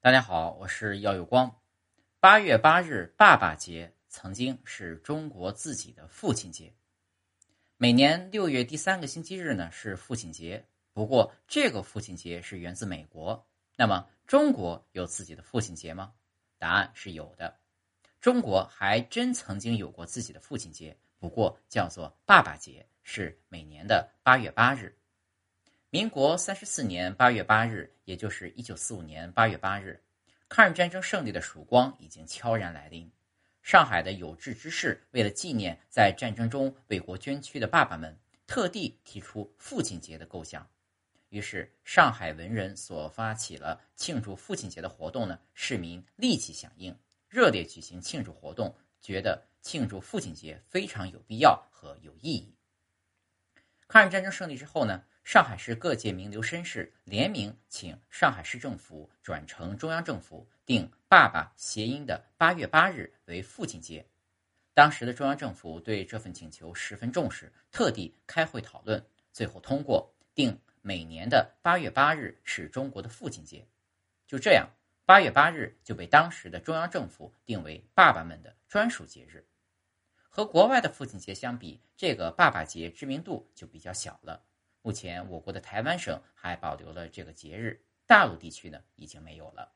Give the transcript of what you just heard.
大家好，我是耀有光。八月八日，爸爸节曾经是中国自己的父亲节。每年六月第三个星期日呢是父亲节，不过这个父亲节是源自美国。那么中国有自己的父亲节吗？答案是有的。中国还真曾经有过自己的父亲节，不过叫做爸爸节，是每年的八月八日。民国三十四年八月八日，也就是一九四五年八月八日，抗日战争胜利的曙光已经悄然来临。上海的有志之士为了纪念在战争中为国捐躯的爸爸们，特地提出父亲节的构想。于是，上海文人所发起了庆祝父亲节的活动呢，市民立即响应，热烈举行庆祝活动，觉得庆祝父亲节非常有必要和有意义。抗日战争胜利之后呢？上海市各界名流绅士联名请上海市政府转呈中央政府，定“爸爸”谐音的八月八日为父亲节。当时的中央政府对这份请求十分重视，特地开会讨论，最后通过定每年的八月八日是中国的父亲节。就这样，八月八日就被当时的中央政府定为爸爸们的专属节日。和国外的父亲节相比，这个爸爸节知名度就比较小了。目前，我国的台湾省还保留了这个节日，大陆地区呢已经没有了。